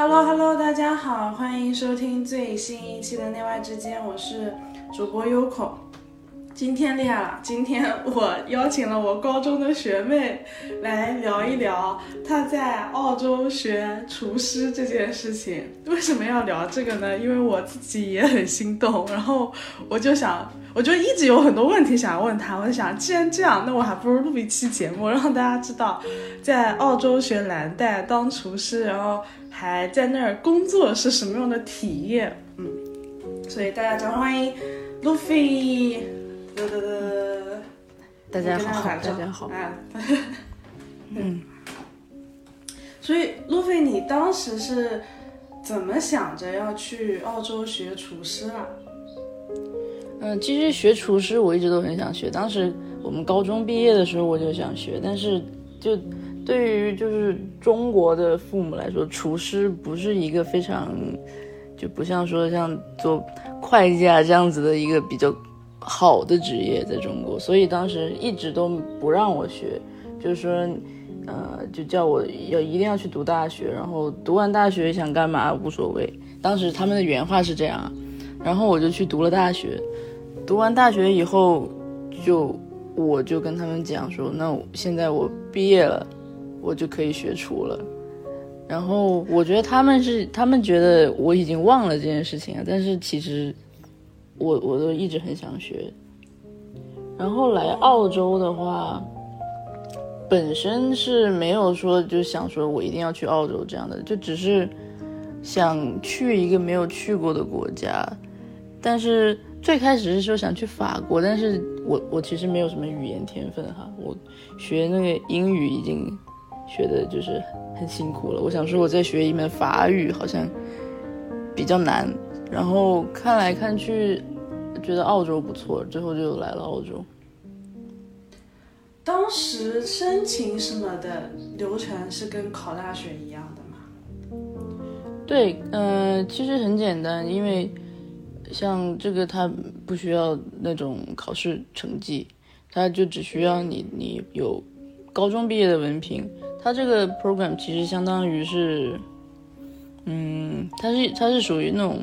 Hello Hello，大家好，欢迎收听最新一期的《内外之间》，我是主播优口。今天厉害了，今天我邀请了我高中的学妹来聊一聊她在澳洲学厨师这件事情。为什么要聊这个呢？因为我自己也很心动，然后我就想，我就一直有很多问题想要问她。我就想，既然这样，那我还不如录一期节目，让大家知道在澳洲学蓝带当厨师，然后还在那儿工作是什么样的体验。嗯，所以大家掌声欢迎 Luffy。大家好，大家好。嗯，所以路飞，你当时是怎么想着要去澳洲学厨师啊？嗯，其实学厨师我一直都很想学。当时我们高中毕业的时候我就想学，但是就对于就是中国的父母来说，厨师不是一个非常就不像说像做会计啊这样子的一个比较。好的职业在中国，所以当时一直都不让我学，就是说，呃，就叫我要一定要去读大学，然后读完大学想干嘛无所谓。当时他们的原话是这样，然后我就去读了大学。读完大学以后，就我就跟他们讲说，那现在我毕业了，我就可以学厨了。然后我觉得他们是，他们觉得我已经忘了这件事情了，但是其实。我我都一直很想学，然后来澳洲的话，本身是没有说就想说我一定要去澳洲这样的，就只是想去一个没有去过的国家。但是最开始是说想去法国，但是我我其实没有什么语言天分哈，我学那个英语已经学的就是很辛苦了。我想说我再学一门法语好像比较难。然后看来看去，觉得澳洲不错，最后就来了澳洲。当时申请什么的流程是跟考大学一样的吗？对，嗯，其实很简单，因为像这个它不需要那种考试成绩，它就只需要你你有高中毕业的文凭。它这个 program 其实相当于是，嗯，它是它是属于那种。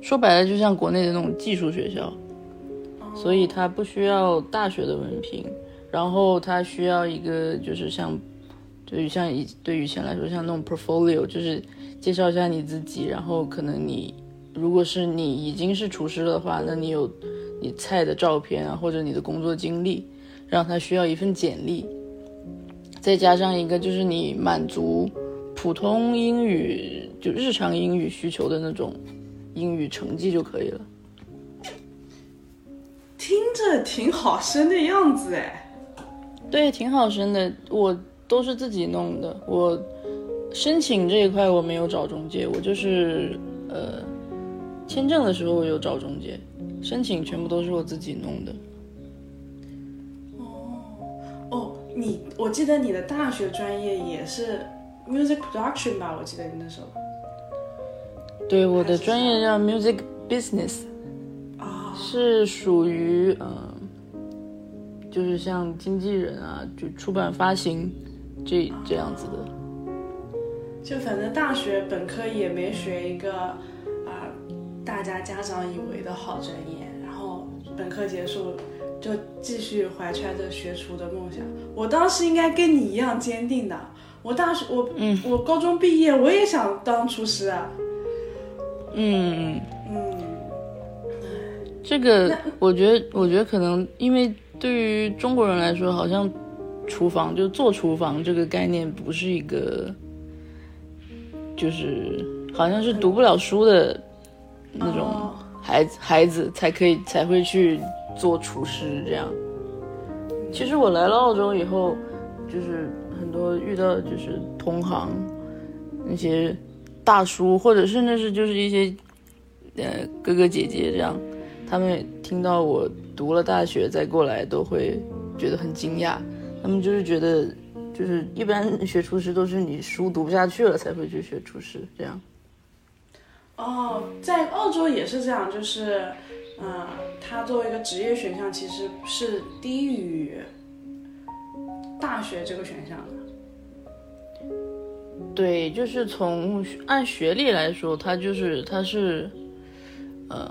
说白了，就像国内的那种技术学校，所以它不需要大学的文凭，然后它需要一个就是像，对于像以对于前来说，像那种 portfolio，就是介绍一下你自己，然后可能你如果是你已经是厨师的话，那你有你菜的照片啊，或者你的工作经历，让他需要一份简历，再加上一个就是你满足普通英语就日常英语需求的那种。英语成绩就可以了，听着挺好升的样子哎，对，挺好升的。我都是自己弄的，我申请这一块我没有找中介，我就是呃签证的时候我有找中介，申请全部都是我自己弄的。哦哦，你我记得你的大学专业也是 music production 吧？我记得你那时候。对，我的专业叫 music business，啊，是属于嗯，就是像经纪人啊，就出版发行这这样子的。就反正大学本科也没学一个啊，大家家长以为的好专业，然后本科结束就继续怀揣着学厨的梦想。我当时应该跟你一样坚定的，我大学我嗯，我高中毕业我也想当厨师啊。嗯嗯，这个我觉得，我觉得可能因为对于中国人来说，好像厨房就做厨房这个概念不是一个，就是好像是读不了书的那种孩子孩子才可以才会去做厨师这样。其实我来了澳洲以后，就是很多遇到就是同行那些。大叔，或者甚至是就是一些，呃，哥哥姐姐这样，他们听到我读了大学再过来，都会觉得很惊讶。他们就是觉得，就是一般学厨师都是你书读不下去了才会去学厨师这样。哦，在澳洲也是这样，就是，嗯，它作为一个职业选项，其实是低于大学这个选项。对，就是从按学历来说，他就是他是，嗯，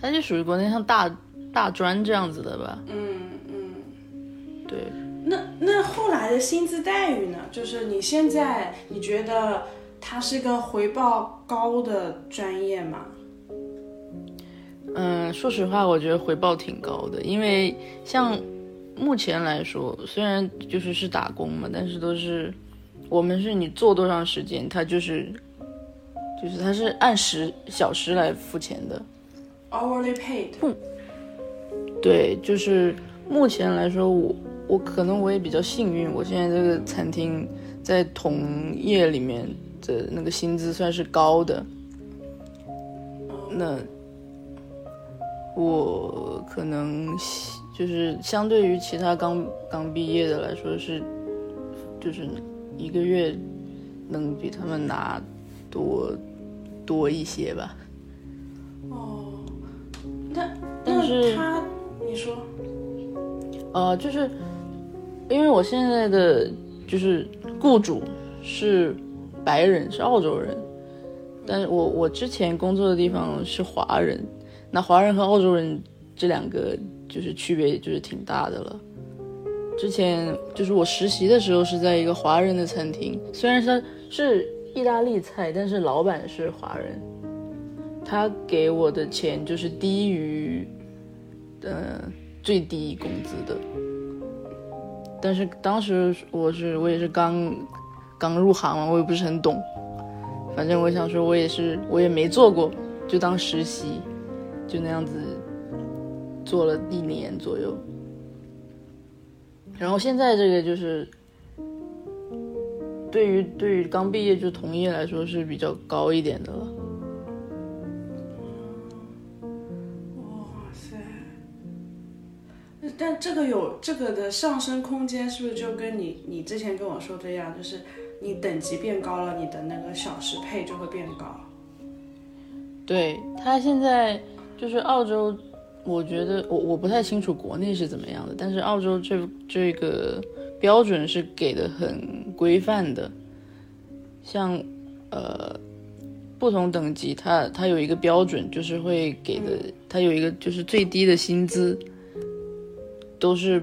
他就属于国内像大大专这样子的吧。嗯嗯。对。那那后来的薪资待遇呢？就是你现在你觉得它是个回报高的专业吗？嗯，说实话，我觉得回报挺高的，因为像目前来说，虽然就是是打工嘛，但是都是我们是你做多长时间，他就是就是他是按时小时来付钱的，hourly paid。对，就是目前来说，我我可能我也比较幸运，我现在这个餐厅在同业里面的那个薪资算是高的，那。我可能就是相对于其他刚刚毕业的来说是，就是一个月能比他们拿多多一些吧。哦，那但是他你说，呃，就是因为我现在的就是雇主是白人，是澳洲人，但是我我之前工作的地方是华人。那华人和澳洲人这两个就是区别，就是挺大的了。之前就是我实习的时候是在一个华人的餐厅，虽然它是意大利菜，但是老板是华人，他给我的钱就是低于呃最低工资的。但是当时我是我也是刚刚入行嘛，我也不是很懂，反正我想说，我也是我也没做过，就当实习。就那样子做了一年左右，然后现在这个就是对于对于刚毕业就同业来说是比较高一点的了。哇塞！但这个有这个的上升空间，是不是就跟你你之前跟我说的一样，就是你等级变高了，你的那个小时配就会变高？对他现在。就是澳洲，我觉得我我不太清楚国内是怎么样的，但是澳洲这这个标准是给的很规范的，像呃不同等级，它它有一个标准，就是会给的，它有一个就是最低的薪资，都是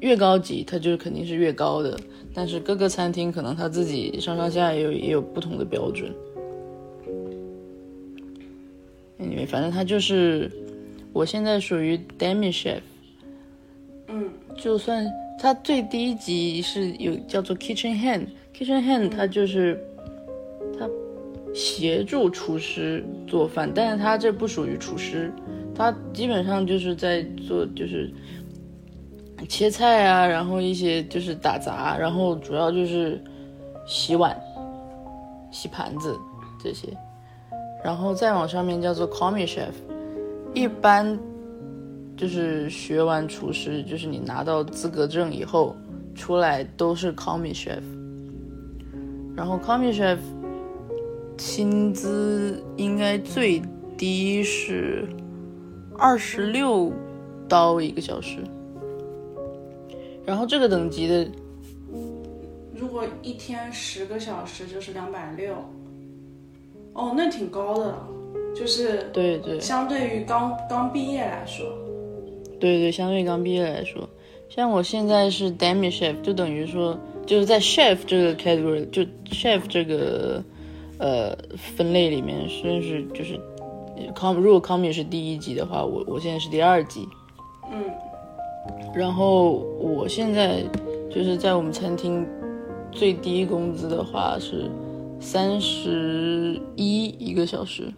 越高级，它就是肯定是越高的，但是各个餐厅可能它自己上上下也有也有不同的标准。因为反正他就是，我现在属于 demi chef，嗯，就算它最低级是有叫做 kitchen hand，kitchen hand 它就是它协助厨师做饭，但是它这不属于厨师，它基本上就是在做就是切菜啊，然后一些就是打杂，然后主要就是洗碗、洗盘子这些。然后再往上面叫做 commis chef，一般就是学完厨师，就是你拿到资格证以后出来都是 commis chef。然后 commis chef 薪资应该最低是二十六刀一个小时。然后这个等级的，如果一天十个小时就是两百六。哦，那挺高的，就是对对，相对于刚刚毕业来说，对对，相对于刚毕业来说，像我现在是 demi chef，就等于说就是在 chef 这个 category，就 chef 这个呃分类里面，算是就是 com 如果 commis 是第一级的话，我我现在是第二级，嗯，然后我现在就是在我们餐厅最低工资的话是。三十一一个小时，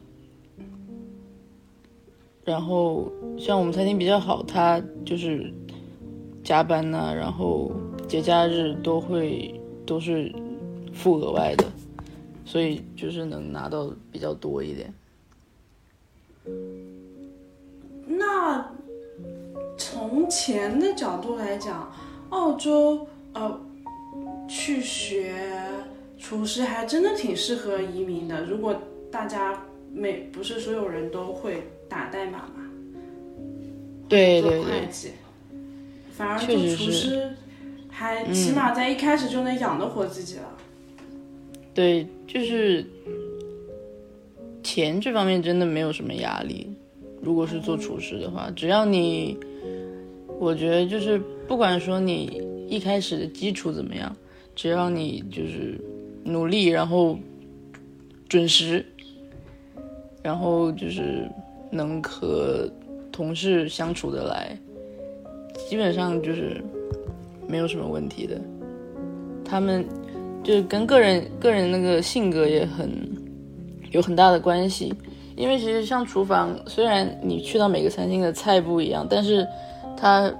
然后像我们餐厅比较好，它就是加班呐，然后节假日都会都是付额外的，所以就是能拿到比较多一点。那从钱的角度来讲，澳洲呃去学。厨师还真的挺适合移民的。如果大家每不是所有人都会打代码嘛，对对对，反而做厨师还起码在一开始就能养得活自己了。对，就是钱这方面真的没有什么压力。如果是做厨师的话，只要你，我觉得就是不管说你一开始的基础怎么样，只要你就是努力，然后准时，然后就是能和同事相处的来，基本上就是没有什么问题的。他们就是跟个人个人那个性格也很有很大的关系。因为其实像厨房，虽然你去到每个餐厅的菜不一样，但是它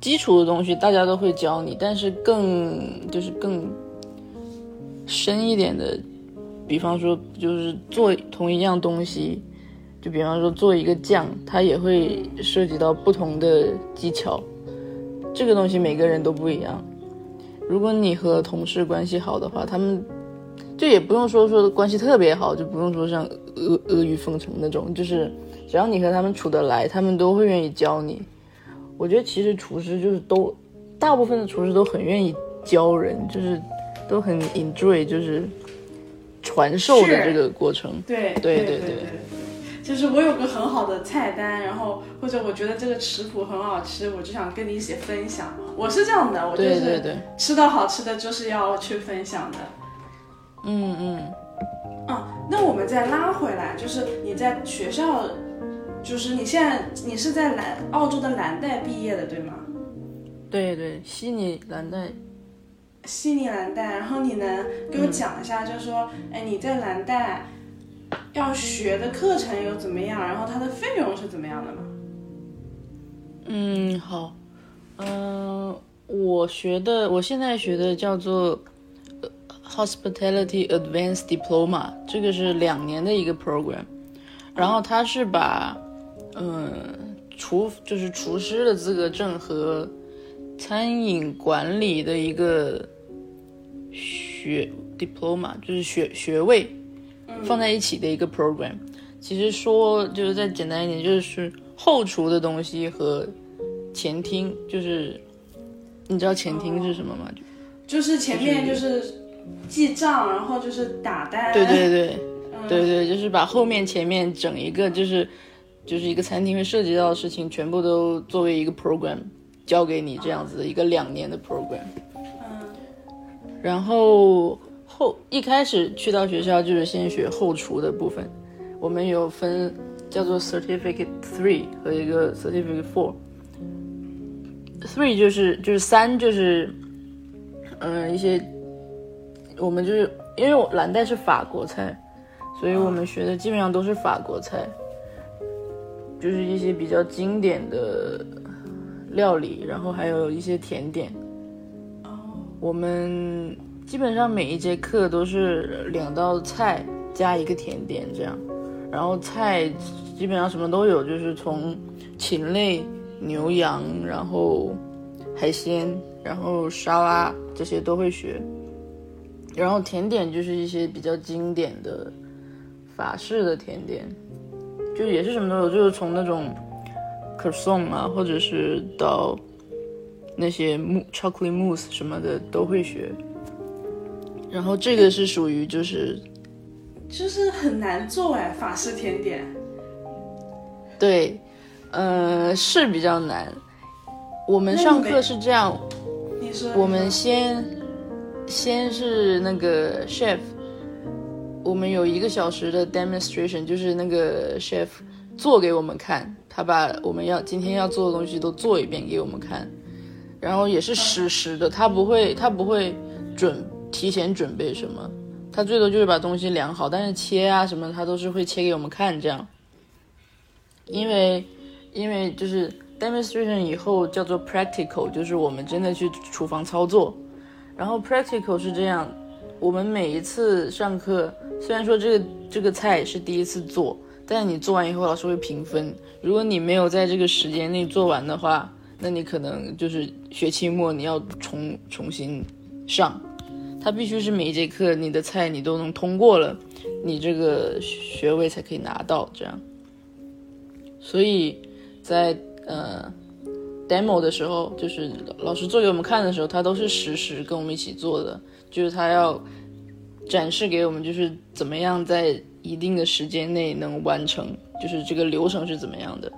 基础的东西大家都会教你。但是更就是更深一点的，比方说就是做同一样东西，就比方说做一个酱，它也会涉及到不同的技巧。这个东西每个人都不一样。如果你和同事关系好的话，他们。就也不用说说关系特别好，就不用说像阿阿谀奉承那种，就是只要你和他们处得来，他们都会愿意教你。我觉得其实厨师就是都，大部分的厨师都很愿意教人，就是都很 enjoy，就是传授的这个过程。对对对对，就是我有个很好的菜单，然后或者我觉得这个食谱很好吃，我就想跟你一起分享。我是这样的，我就是吃到好吃的就是要去分享的。嗯嗯，啊，那我们再拉回来，就是你在学校，就是你现在你是在蓝澳洲的蓝带毕业的，对吗？对对，悉尼蓝带，悉尼蓝带。然后你能给我讲一下，就是说，哎，你在蓝带要学的课程有怎么样？然后它的费用是怎么样的吗？嗯，好，嗯，我学的，我现在学的叫做。Hospitality Advanced Diploma，这个是两年的一个 program，然后它是把，嗯，厨就是厨师的资格证和餐饮管理的一个学 diploma，就是学学位放在一起的一个 program。其实说就是再简单一点，就是后厨的东西和前厅，就是你知道前厅是什么吗？就是前面就是。记账，然后就是打单。对对对，对对，就是把后面前面整一个，就是就是一个餐厅会涉及到的事情，全部都作为一个 program 交给你这样子的一个两年的 program。然后后一开始去到学校就是先学后厨的部分，我们有分叫做 certificate three 和一个 certificate four。three 就是就是三就是嗯一些。我们就是因为我蓝带是法国菜，所以我们学的基本上都是法国菜，就是一些比较经典的料理，然后还有一些甜点。我们基本上每一节课都是两道菜加一个甜点这样，然后菜基本上什么都有，就是从禽类、牛羊，然后海鲜，然后沙拉这些都会学。然后甜点就是一些比较经典的法式的甜点，就也是什么都有，就是从那种可颂啊，或者是到那些木 chocolate mousse 什么的都会学。然后这个是属于就是就是很难做哎，法式甜点。对，呃，是比较难。我们上课是这样，我们先。先是那个 chef，我们有一个小时的 demonstration，就是那个 chef 做给我们看，他把我们要今天要做的东西都做一遍给我们看，然后也是实时的，他不会他不会准提前准备什么，他最多就是把东西量好，但是切啊什么他都是会切给我们看这样，因为因为就是 demonstration 以后叫做 practical，就是我们真的去厨房操作。然后 practical 是这样，我们每一次上课，虽然说这个这个菜是第一次做，但是你做完以后，老师会评分。如果你没有在这个时间内做完的话，那你可能就是学期末你要重重新上。它必须是每一节课你的菜你都能通过了，你这个学位才可以拿到。这样，所以在呃 demo 的时候，就是老师做给我们看的时候，他都是实时跟我们一起做的，就是他要展示给我们，就是怎么样在一定的时间内能完成，就是这个流程是怎么样的。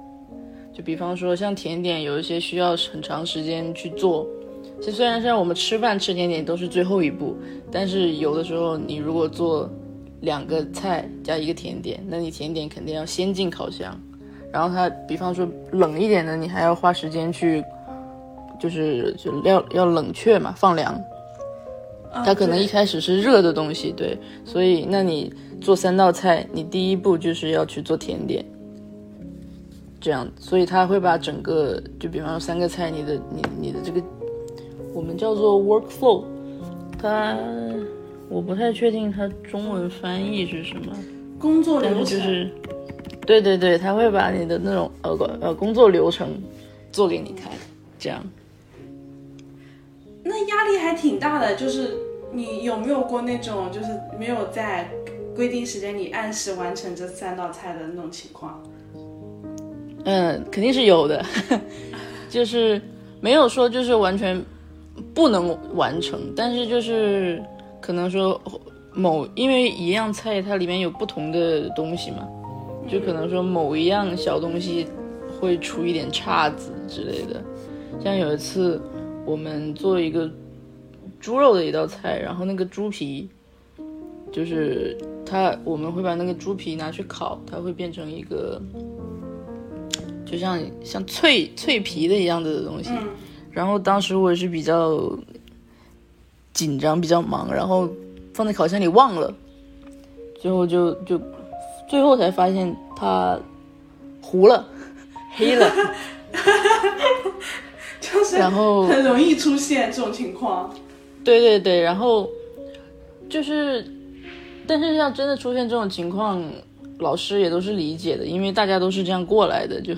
就比方说像甜点，有一些需要很长时间去做。其实虽然像我们吃饭吃甜点都是最后一步，但是有的时候你如果做两个菜加一个甜点，那你甜点肯定要先进烤箱。然后它，比方说冷一点的，你还要花时间去，就是就要要冷却嘛，放凉。它可能一开始是热的东西，对，所以那你做三道菜，你第一步就是要去做甜点，这样，所以他会把整个，就比方说三个菜，你的你你的这个，我们叫做 workflow，它我不太确定它中文翻译是什么，工作流程。就是，对对对，他会把你的那种呃呃工作流程做给你看，这样。那压力还挺大的，就是你有没有过那种就是没有在规定时间里按时完成这三道菜的那种情况？嗯，肯定是有的，就是没有说就是完全不能完成，但是就是可能说某因为一样菜它里面有不同的东西嘛，就可能说某一样小东西会出一点岔子之类的。像有一次我们做一个猪肉的一道菜，然后那个猪皮就是它我们会把那个猪皮拿去烤，它会变成一个。就像像脆脆皮的一样的东西，然后当时我也是比较紧张，比较忙，然后放在烤箱里忘了，最后就就最后才发现它糊了，黑了，就是然后很容易出现这种情况。对对对，然后就是，但是像真的出现这种情况，老师也都是理解的，因为大家都是这样过来的，就。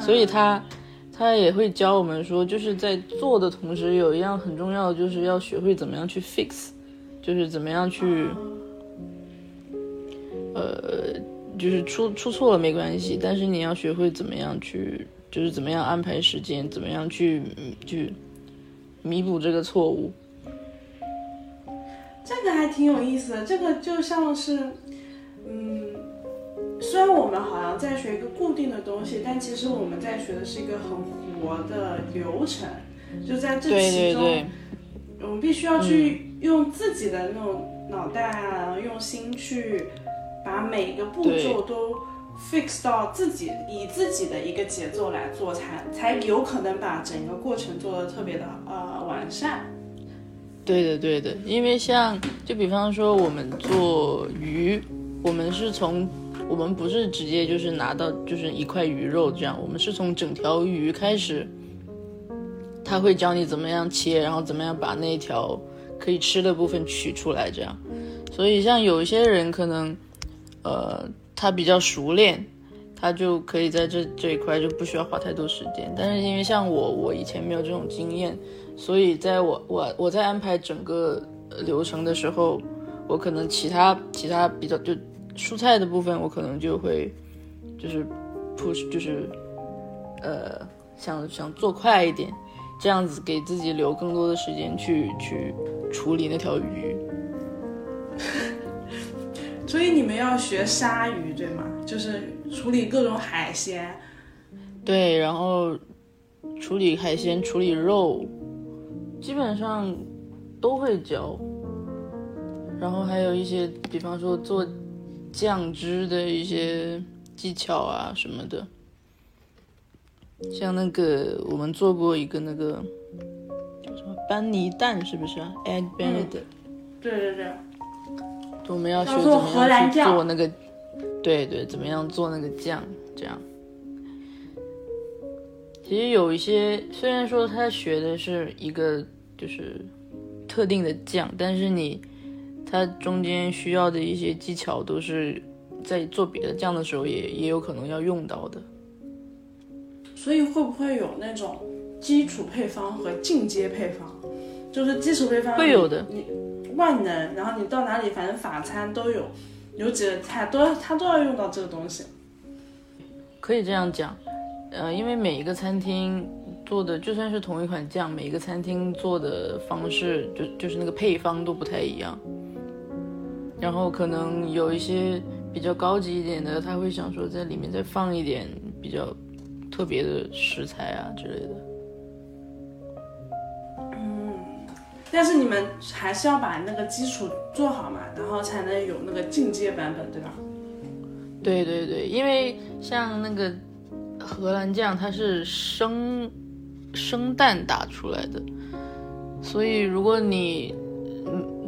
所以他他也会教我们说，就是在做的同时，有一样很重要的，就是要学会怎么样去 fix，就是怎么样去，呃，就是出出错了没关系，但是你要学会怎么样去，就是怎么样安排时间，怎么样去去弥补这个错误。这个还挺有意思的，这个就像是，嗯，虽然我们好像在学一个固定的东西，但其实我们在学的是一个很活的流程，就在这其中，对对。我们必须要去用自己的那种脑袋啊，用心去把每个步骤都 fix 到自己以自己的一个节奏来做，才才有可能把整个过程做得特别的呃完善。对的，对的，因为像就比方说我们做鱼，我们是从我们不是直接就是拿到就是一块鱼肉这样，我们是从整条鱼开始，他会教你怎么样切，然后怎么样把那条可以吃的部分取出来这样。所以像有一些人可能，呃，他比较熟练，他就可以在这这一块就不需要花太多时间。但是因为像我，我以前没有这种经验，所以在我我我在安排整个流程的时候，我可能其他其他比较就蔬菜的部分，我可能就会就是 push 就是呃想想做快一点，这样子给自己留更多的时间去去处理那条鱼。所以你们要学鲨鱼对吗？就是处理各种海鲜。对，然后处理海鲜、处理肉，基本上都会教。然后还有一些，比方说做酱汁的一些技巧啊什么的。像那个我们做过一个那个叫什么班尼蛋，是不是啊？Egg Benedict，、对对对，我们要学怎么样去做那个，对对，怎么样做那个酱，这样。其实有一些，虽然说他学的是一个就是特定的酱，但是你它中间需要的一些技巧都是在做别的酱的时候也也有可能要用到的。所以会不会有那种基础配方和进阶配方？就是基础配方会有的你你万能，然后你到哪里反正法餐都有，有几个菜都它都要用到这个东西。可以这样讲，呃，因为每一个餐厅做的就算是同一款酱，每一个餐厅做的方式就就是那个配方都不太一样。然后可能有一些比较高级一点的，他会想说在里面再放一点比较特别的食材啊之类的。但是你们还是要把那个基础做好嘛，然后才能有那个进阶版本，对吧？对对对，因为像那个荷兰酱，它是生生蛋打出来的，所以如果你嗯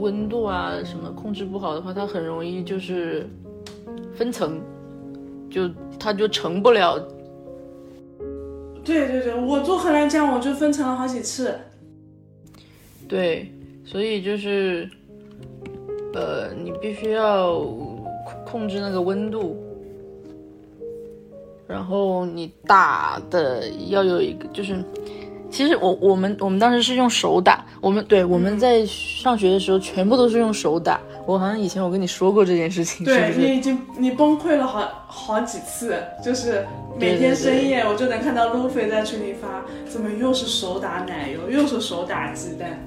温度啊什么控制不好的话，它很容易就是分层，就它就成不了。对对对，我做荷兰酱我就分成了好几次。对，所以就是，呃，你必须要控控制那个温度，然后你打的要有一个，就是，其实我我们我们当时是用手打，我们对我们在上学的时候全部都是用手打。我好像以前我跟你说过这件事情，是不是？对你已经你崩溃了好好几次，就是每天深夜我就能看到路飞在群里发，怎么又是手打奶油，又是手打鸡蛋。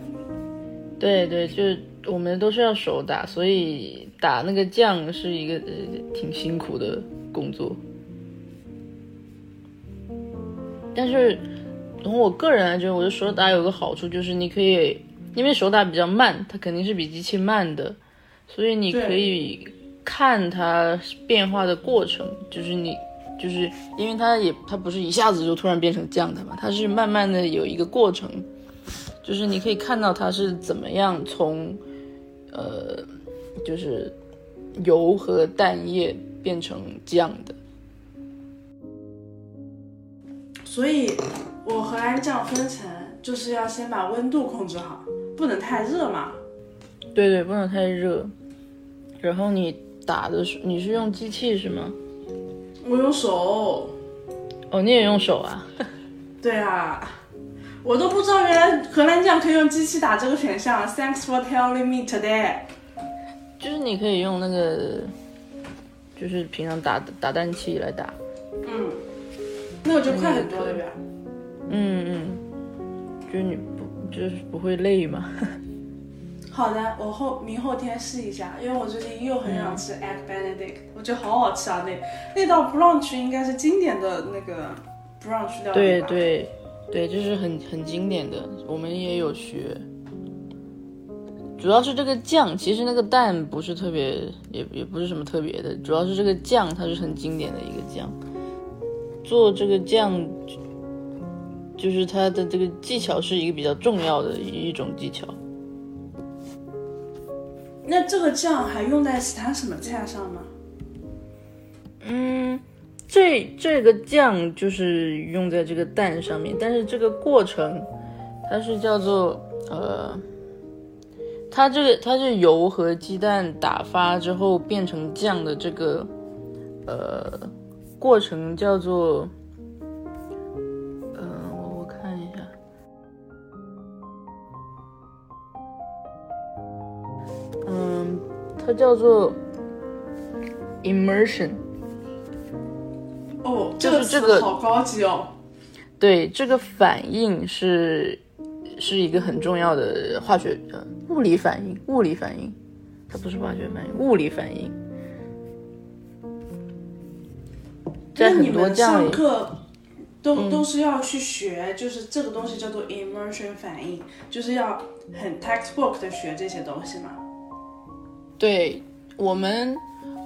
对对，就是我们都是要手打，所以打那个酱是一个呃挺辛苦的工作。但是从我个人来觉得，我的手打有个好处就是你可以，因为手打比较慢，它肯定是比机器慢的，所以你可以看它变化的过程，就是你。就是因为它也它不是一下子就突然变成酱的嘛，它是慢慢的有一个过程，就是你可以看到它是怎么样从，呃，就是油和蛋液变成酱的。所以，我荷兰酱分层就是要先把温度控制好，不能太热嘛。对对，不能太热。然后你打的是你是用机器是吗？我用手。哦，你也用手啊？对啊，我都不知道原来荷兰酱可以用机器打这个选项。Thanks for telling me today。就是你可以用那个，就是平常打打蛋器来打。嗯，那我就快很多对吧？嗯嗯，就是你不就是不会累吗？好的，我后明后天试一下，因为我最近又很想吃 egg benedict，、我觉得好好吃啊！那那道 brunch 应该是经典的那个 brunch 料理吧？对对对，就是很很经典的，我们也有学。主要是这个酱，其实那个蛋不是特别，也也不是什么特别的，主要是这个酱它是很经典的一个酱。做这个酱，就是它的这个技巧是一个比较重要的一种技巧。那这个酱还用在其他什么菜上吗？嗯，这这个酱就是用在这个蛋上面，但是这个过程它是叫做呃，它这个它是油和鸡蛋打发之后变成酱的这个呃过程叫做嗯，它叫做 immersion。哦，就是这个词好高级哦。对，这个反应是是一个很重要的化学呃物理反应，物理反应，它不是化学反应，物理反应。在很那你们上课都、嗯都是要去学，就是这个东西叫做 immersion 反应，就是要很 textbook 的学这些东西嘛。对我们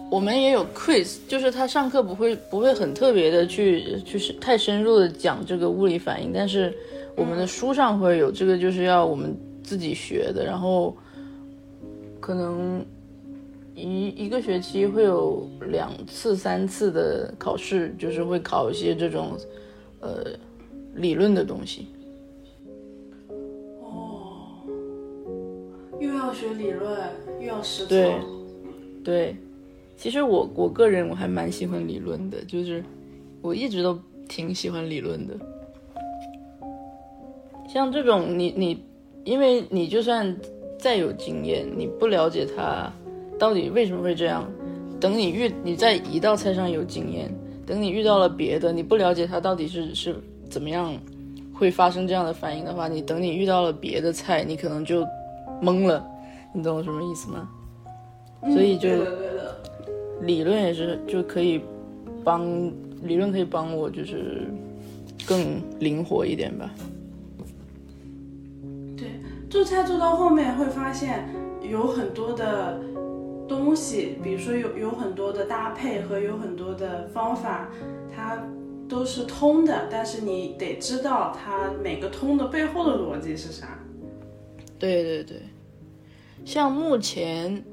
我们也有 quiz，就是他上课不会不会很特别的去去太深入的讲这个物理反应，但是我们的书上会有这个，就是要我们自己学的，然后可能一一个学期会有两次三次的考试，就是会考一些这种呃理论的东西。要学理论，又要实操。对对，其实我我个人我还蛮喜欢理论的，就是我一直都挺喜欢理论的。像这种你你，因为你就算再有经验，你不了解它到底为什么会这样，等你遇你在一道菜上有经验，等你遇到了别的，你不了解它到底是是怎么样会发生这样的反应的话，你等你遇到了别的菜，你可能就懵了，你懂我什么意思吗？所以就理论也是就可以帮理论可以帮我就是更灵活一点吧。对做菜做到后面会发现有很多的东西，比如说有有很多的搭配和有很多的方法，它都是通的，但是你得知道它每个通的背后的逻辑是啥。对对对，像目前，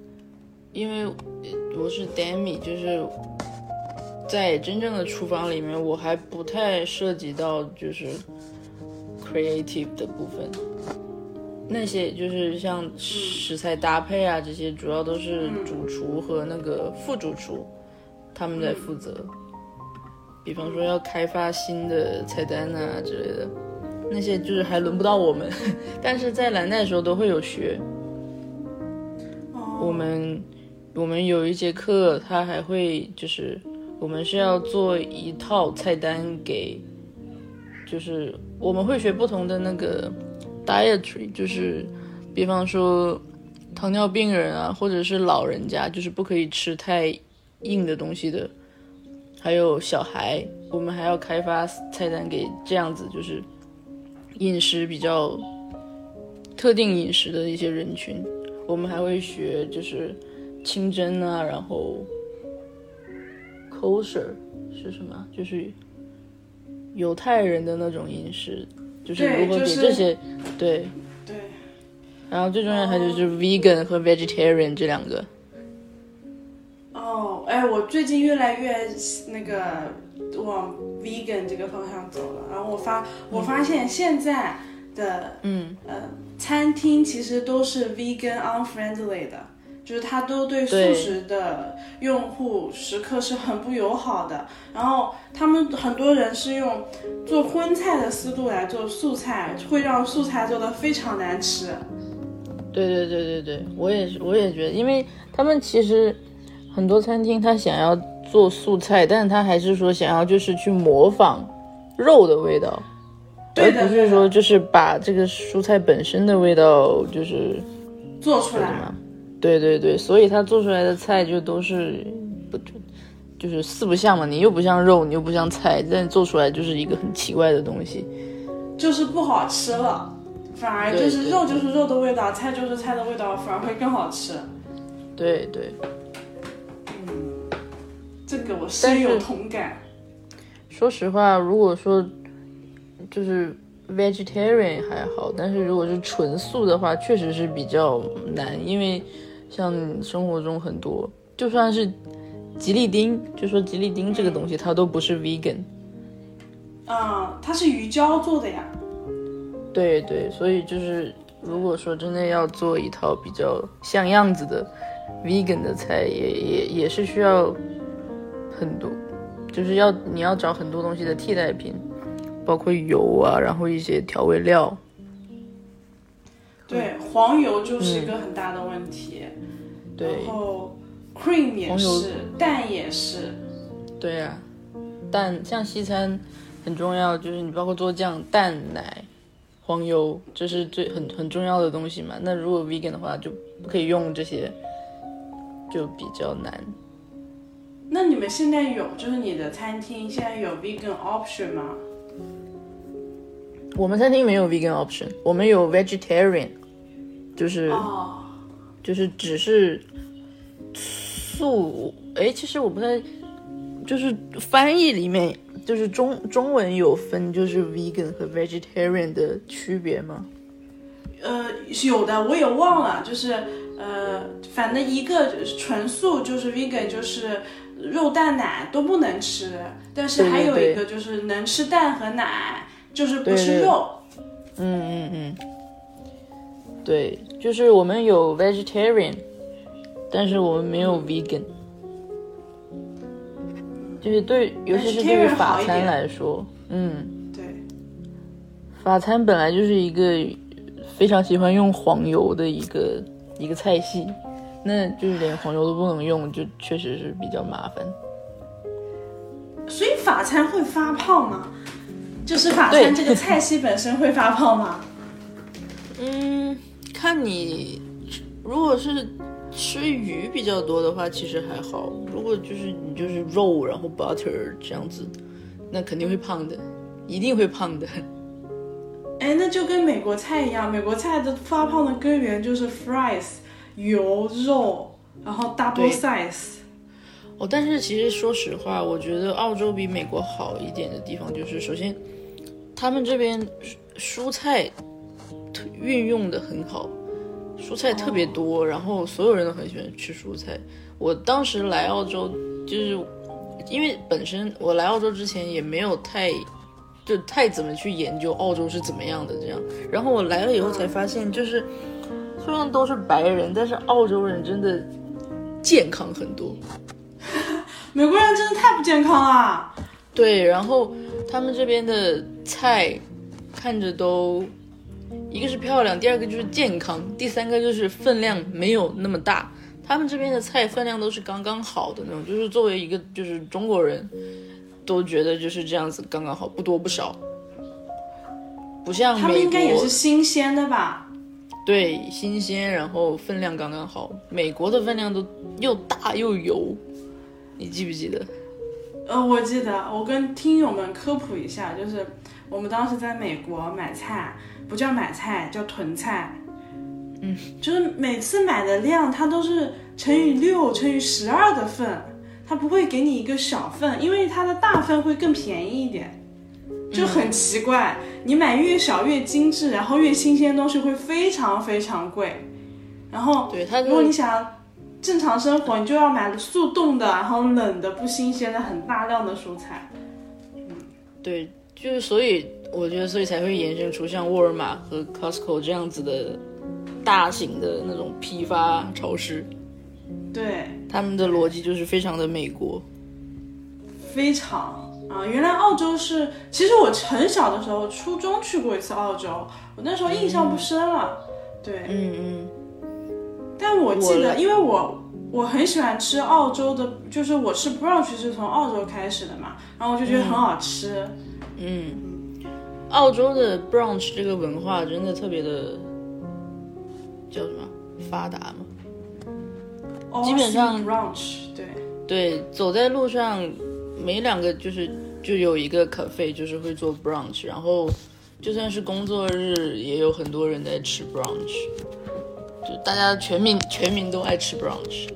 因为我是 Demi，就是在真正的厨房里面，我还不太涉及到就是 creative 的部分。那些就是像食材搭配啊，这些主要都是主厨和那个副主厨他们在负责。比方说要开发新的菜单啊之类的，那些就是还轮不到我们，但是在蓝带的时候都会有学。我们我们有一节课，他还会就是我们是要做一套菜单给，就是我们会学不同的那个 dietary，就是比方说糖尿病人啊，或者是老人家，就是不可以吃太硬的东西的，还有小孩，我们还要开发菜单给这样子，就是饮食比较特定饮食的一些人群。我们还会学就是清真啊，然后 kosher 是什么？就是犹太人的那种饮食，就是如何给对就是这些对。对，然后最重要还就是 vegan 和 vegetarian 这两个。哦，哎，我最近越来越那个往 vegan 这个方向走了，然后我发我发现现在的嗯，呃餐厅其实都是 vegan unfriendly 的，就是它都对素食的用户食客是很不友好的。然后他们很多人是用做荤菜的思路来做素菜，会让素菜做的非常难吃。对对对对对，我也是，我也觉得，因为他们其实很多餐厅他想要做素菜，但是他还是说想要就是去模仿肉的味道，对的而不是说就是把这个蔬菜本身的味道就是做出来，嘛？对对对，所以他做出来的菜就都是不就就是四不像嘛，你又不像肉，你又不像菜，但做出来就是一个很奇怪的东西。就是不好吃了，反而就是肉就是肉的味道，菜就是菜的味道，反而会更好吃。对对，嗯这个我深有同感。说实话，如果说就是 vegetarian 还好，但是如果是纯素的话，确实是比较难，因为像生活中很多，就算是吉利丁，就说吉利丁这个东西，它都不是 vegan。嗯，它是鱼胶做的呀。对对，所以就是如果说真的要做一套比较像样子的 vegan 的菜，也也也是需要很多，就是要你要找很多东西的替代品，包括油啊，然后一些调味料。对，黄油就是一个很大的问题。对然后 cream 也是，蛋也是。对呀、蛋像西餐很重要，就是你包括做酱、蛋、奶、黄油，这是最很很重要的东西嘛。那如果 vegan 的话，就不可以用这些，就比较难。那你们现在有，就是你的餐厅现在有 vegan option 吗？我们餐厅没有 vegan option，我们有 vegetarian，就是、哦，就是只是素。哎，其实我不太，就是翻译里面就是中中文有分就是 vegan 和 vegetarian 的区别吗？呃，有的我也忘了，就是呃，反正一个纯素就是 vegan，就是肉蛋奶都不能吃，但是还有一个就是能吃蛋和奶，就是不吃肉。嗯嗯嗯，对，就是我们有 vegetarian，但是我们没有 vegan。就是对，尤其是对于法餐来说，嗯，对，法餐本来就是一个非常喜欢用黄油的一个一个菜系，那就是连黄油都不能用，就确实是比较麻烦。所以法餐会发胖吗？就是法餐这个菜系本身会发胖吗？嗯，看你如果是吃鱼比较多的话，其实还好。如果就是你就是肉，然后 butter 这样子，那肯定会胖的，一定会胖的。哎，那就跟美国菜一样，美国菜的发胖的根源就是 fries 油肉，然后 double size。哦，但是其实说实话，我觉得澳洲比美国好一点的地方就是，首先他们这边蔬菜运用的很好，蔬菜特别多，然后所有人都很喜欢吃蔬菜。我当时来澳洲，就是因为本身我来澳洲之前也没有太。就太怎么去研究澳洲是怎么样的这样，然后我来了以后才发现，就是虽然都是白人，但是澳洲人真的健康很多。美国人真的太不健康了。对，然后他们这边的菜看着都，一个是漂亮，第二个就是健康，第三个就是分量没有那么大。他们这边的菜分量都是刚刚好的那种，就是作为一个就是中国人。都觉得就是这样子刚刚好，不多不少，不像他们应该也是新鲜的吧？对，新鲜，然后分量刚刚好。美国的分量都又大又油，你记不记得？呃，我记得，我跟听友们科普一下，就是我们当时在美国买菜，不叫买菜，叫囤菜。嗯，就是每次买的量，它都是乘以六乘以十二的份。它不会给你一个小份，因为它的大份会更便宜一点，就很奇怪。你买越小越精致，然后越新鲜的东西会非常非常贵。然后，对它，如果你想正常生活，你就要买速冻的，然后冷的不新鲜的很大量的蔬菜。嗯，对，就是所以我觉得，所以才会延伸出像沃尔玛和 Costco 这样子的大型的那种批发超市。对，他们的逻辑就是非常的美国，非常啊！原来澳洲是，其实我很小的时候，初中去过一次澳洲，我那时候印象不深了。对，嗯嗯。但我记得，因为我我很喜欢吃澳洲的，就是我吃 brunch 是从澳洲开始的嘛，然后我就觉得很好吃。嗯，澳洲的 brunch 这个文化真的特别的，叫什么发达吗？基本上 brunch，对。对，走在路上，每两个就是就有一个 cafe，就是会做 brunch，然后就算是工作日，也有很多人在吃 brunch，就大家全民全民都爱吃 brunch，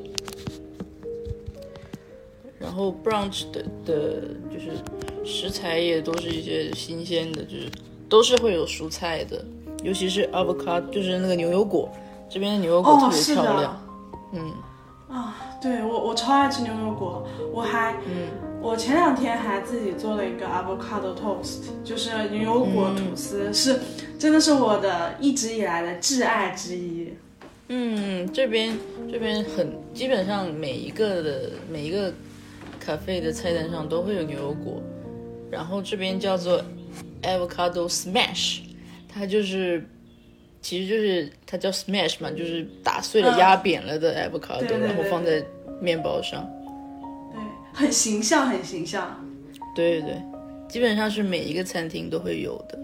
然后 brunch 的的就是食材也都是一些新鲜的，就是都是会有蔬菜的，尤其是 avocado，就是那个牛油果，这边的牛油果特别漂亮，嗯。啊，对我我超爱吃牛油果，我还，嗯，我前两天还自己做了一个 avocado toast，就是牛油果吐司，是真的是我的一直以来的挚爱之一。嗯，这边这边很基本上每一个的每一个咖啡的菜单上都会有牛油果，然后这边叫做 avocado smash，它就是。其实就是它叫 smash 嘛，就是打碎了、压扁了的 avocado，然后放在面包上。对，很形象，很形象。对对对，基本上是每一个餐厅都会有的。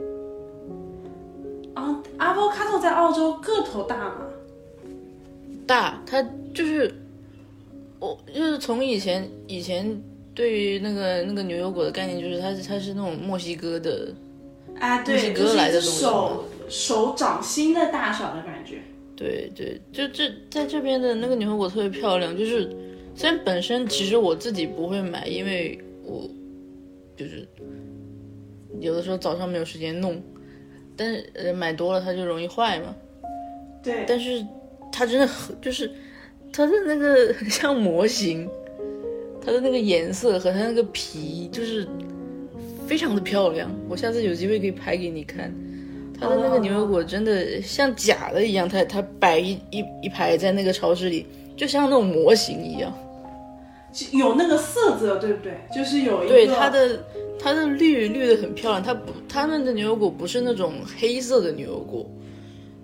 啊，avocado 在澳洲个头大吗？大，它就是我就是从以前以前对于那个那个牛油果的概念，就是它是它是那种墨西哥的，啊，对，墨西哥来的东西。手掌心的大小的感觉，对对，就这在这边的那个牛油果特别漂亮，就是虽然本身其实我自己不会买，因为我就是有的时候早上没有时间弄，但是呃买多了它就容易坏嘛。对，但是它真的很就是它的那个很 像模型，它的那个颜色和它那个皮就是非常的漂亮，我下次有机会可以拍给你看。它的那个牛油果真的像假的一样，它它摆一一一排在那个超市里，就像那种模型一样，有那个色泽，对不对？就是有一个对它的它的绿绿的很漂亮，它不它们的牛油果不是那种黑色的牛油果，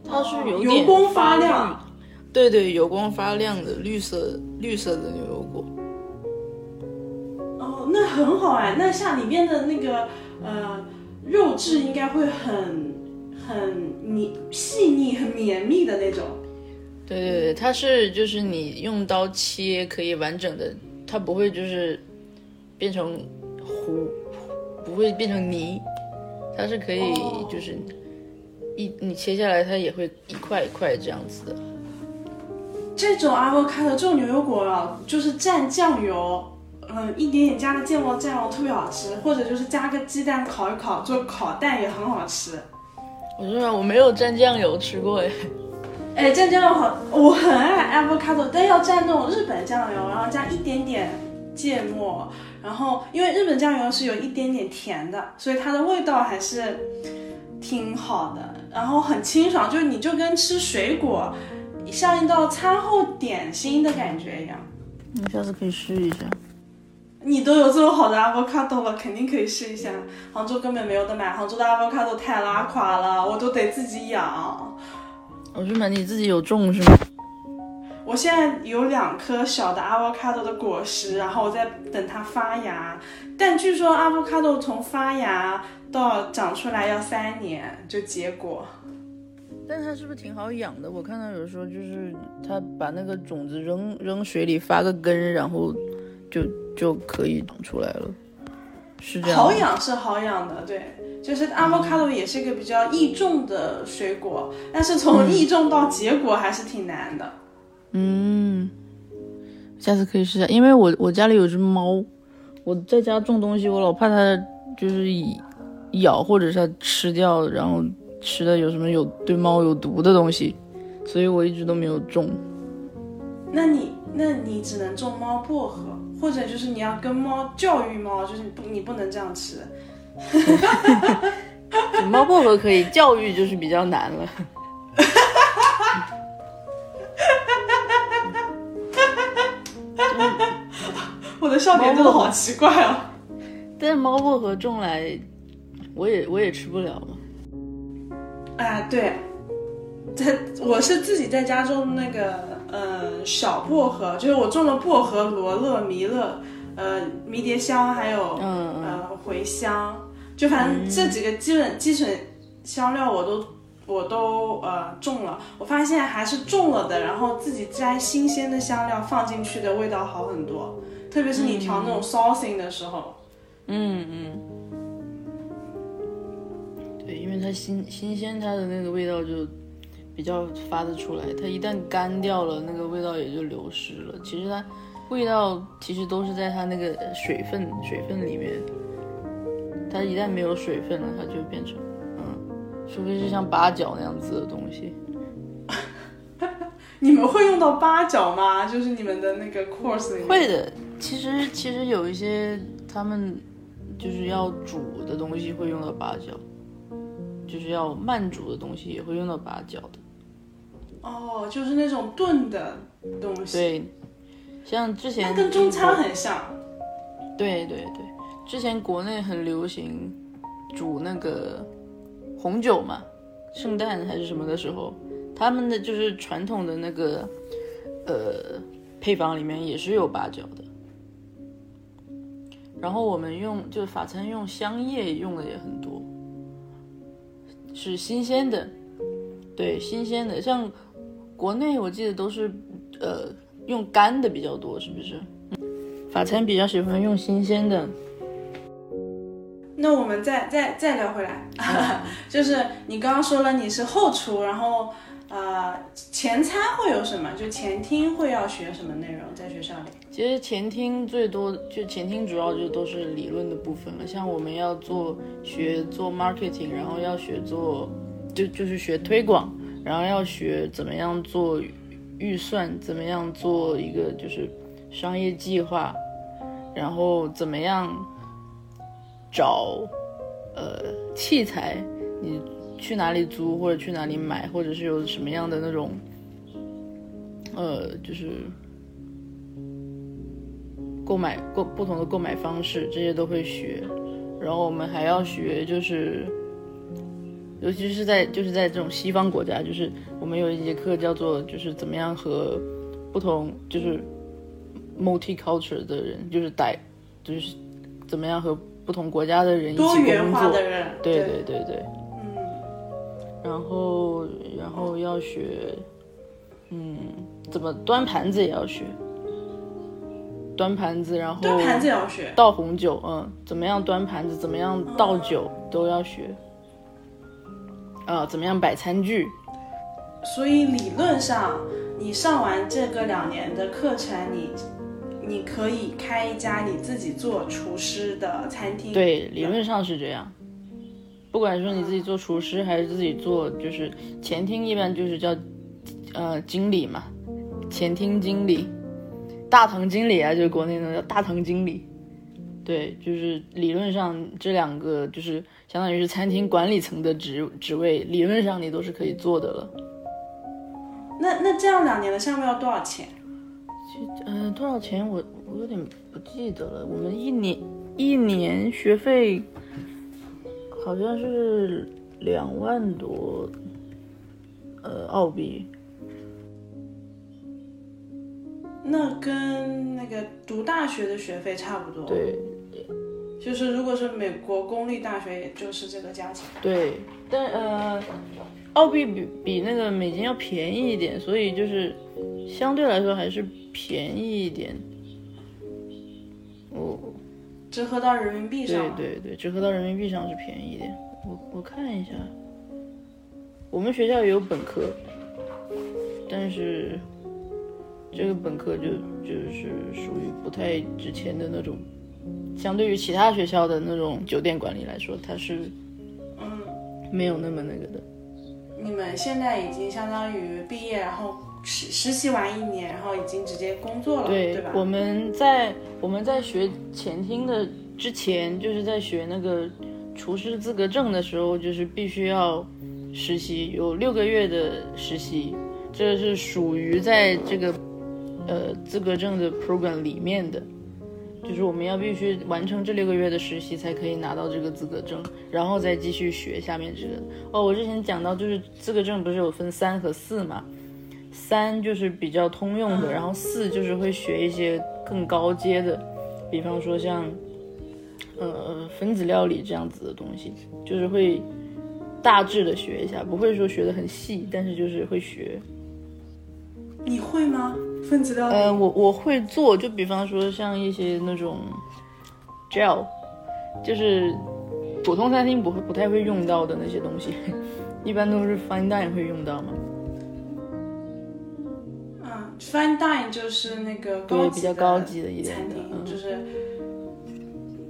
它是有油光发亮，对对，油光发亮的绿色绿色的牛油果。哦，那很好哎，那像里面的那个呃。肉质应该会很很腻细腻、很绵密的那种。对对对，它是就是你用刀切可以完整的，它不会就是变成糊，不会变成泥，它是可以哦就是一你切下来它也会一块一块这样子的。这种 avocado 这种牛油果啊，就是蘸酱油，嗯，一点点加个芥末酱油特别好吃，或者就是加个鸡蛋烤一烤，做烤蛋也很好吃。我说我没有蘸酱油吃过哎，哎，蘸酱油好，我很爱 avocado，但要蘸那种日本酱油，然后加一点点芥末，然后因为日本酱油是有一点点甜的，所以它的味道还是挺好的，然后很清爽，就是你就跟吃水果，像一道餐后点心的感觉一样。你下次可以试一下。你都有这么好的 avocado 了，肯定可以试一下。杭州根本没有得买，杭州的 avocado 太拉垮了，我都得自己养。我是买你自己有种是吗？我现在有两颗小的 avocado 的果实，然后我在等它发芽。但据说 avocado 从发芽到长出来要三年就结果。但它是不是挺好养的？我看到有时候就是它把那个种子扔扔水里发个根，然后就就可以长出来了，是这样。好养是好养的，对，就是 avocado 也是一个比较易种的水果，但是从易种到结果还是挺难的。嗯，下次可以试下，因为我我家里有只猫，我在家种东西，我老怕它就是咬或者是它吃掉，然后吃的有什么有对猫有毒的东西，所以我一直都没有种。那你那你只能种猫薄荷，或者就是你要跟猫教育猫，就是你不你不能这样吃。猫薄荷可以，教育就是比较难了。我的笑点真的好奇怪哦。但是猫薄荷种来，我也我也吃不了嘛。啊，对，在我是自己在家种那个呃小薄荷，就是我种了薄荷、罗勒、弥勒、呃迷迭香，还有嗯茴香，就反正这几个基本基本香料我都我都呃种了。我发现还是种了的，然后自己摘新鲜的香料放进去的味道好很多，特别是你调那种 saucing 的时候。嗯嗯，对，因为它新新鲜，它的那个味道就比较发得出来。它一旦干掉了，那个味道也就流失了。其实它味道其实都是在它那个水分水分里面。它一旦没有水分了，它就变成嗯，除非是像八角那样子的东西。你们会用到八角吗？就是你们的那个 course 里面。会的，其实其实有一些他们就是要煮的东西会用到八角，就是要慢煮的东西也会用到八角的。哦，就是那种炖的东西，对，像之前那跟中餐很像。对对对，之前国内很流行煮那个红酒嘛，圣诞还是什么的时候，他们的就是传统的那个呃配方里面也是有八角的。然后我们用就法餐用香叶用的也很多，是新鲜的，对新鲜的，像国内我记得都是呃用干的比较多，是不是？法餐比较喜欢用新鲜的，那我们再再再聊回来，就是你刚刚说了你是后厨，然后呃前餐会有什么？就前厅会要学什么内容在学校里？其实前厅最多就前厅主要就都是理论的部分了，像我们要做学做 marketing，然后要学做就就是学推广，然后要学怎么样做预算，怎么样做一个就是商业计划，然后怎么样找呃器材，你去哪里租或者去哪里买，或者是有什么样的那种呃就是。购买购不同的购买方式，这些都会学。然后我们还要学，就是尤其是在就是在这种西方国家，就是我们有一节课叫做就是怎么样和不同就是 multicultural 的人，就是带就是怎么样和不同国家的人一起多工元化作，的人，对对，对对对。嗯，然后然后要学，嗯，怎么端盘子也要学，端盘子，然后端盘子也要学，倒红酒，嗯，怎么样端盘子，怎么样倒酒都要学。啊，怎么样摆餐具？所以理论上，你上完这个两年的课程，你你可以开一家你自己做厨师的餐厅。对，理论上是这样。不管说你自己做厨师还是自己做，就是前厅，一般就是叫呃经理嘛，前厅经理、大堂经理啊，就是国内的叫大堂经理。对，就是理论上这两个就是相当于是餐厅管理层的职职位，理论上你都是可以做的了。那那这样两年的项目要多少钱？嗯，多少钱我我有点不记得了。我们一年一年学费好像是两万多，呃，澳币。那跟那个读大学的学费差不多。，对就是如果是美国公立大学，也就是这个价钱。对，但呃，澳币比比那个美金要便宜一点，所以就是相对来说还是便宜一点。哦，折合到人民币对上，对对，折合到人民币上是便宜一点。我我看一下，我们学校也有本科，但是这个本科就就是属于不太值钱的那种，相对于其他学校的那种酒店管理来说，它是嗯，没有那么那个的。你们现在已经相当于毕业，然后实实习完一年，然后已经直接工作了，对吧？我们在我们在学前厅的之前，就是在学那个厨师资格证的时候，就是必须要实习，有六个月的实习，这是属于在这个呃资格证的 program 里面的。就是我们要必须完成这六个月的实习，才可以拿到这个资格证，然后再继续学下面这个。哦，我之前讲到，就是资格证不是有分三和四嘛？三就是比较通用的，然后四就是会学一些更高阶的，比方说像呃分子料理这样子的东西，就是会大致的学一下，不会说学的很细，但是就是会学。你会吗？分子料理？呃，我我会做，就比方说像一些那种 gel，就是普通餐厅不会不太会用到的那些东西，一般都是 fine dine 会用到嘛。嗯，fine dine 就是那个高比较高级的一点的，餐厅，嗯，就是。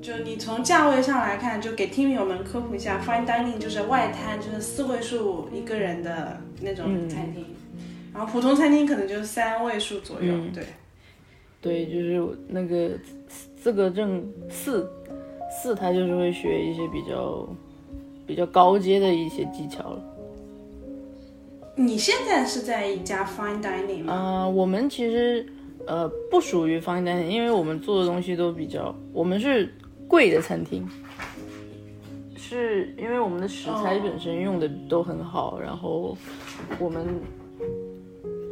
就你从价位上来看，就给听友们科普一下，fine dining 就是外滩，就是四位数一个人的那种餐厅，然后普通餐厅可能就是三位数左右，嗯对。对，就是那个资格证四四，他就是会学一些比较比较高阶的一些技巧了。你现在是在一家 fine dining 吗？啊、我们其实呃不属于 fine dining，因为我们做的东西都比较，我们是贵的餐厅，是因为我们的食材哦本身用的都很好，然后我们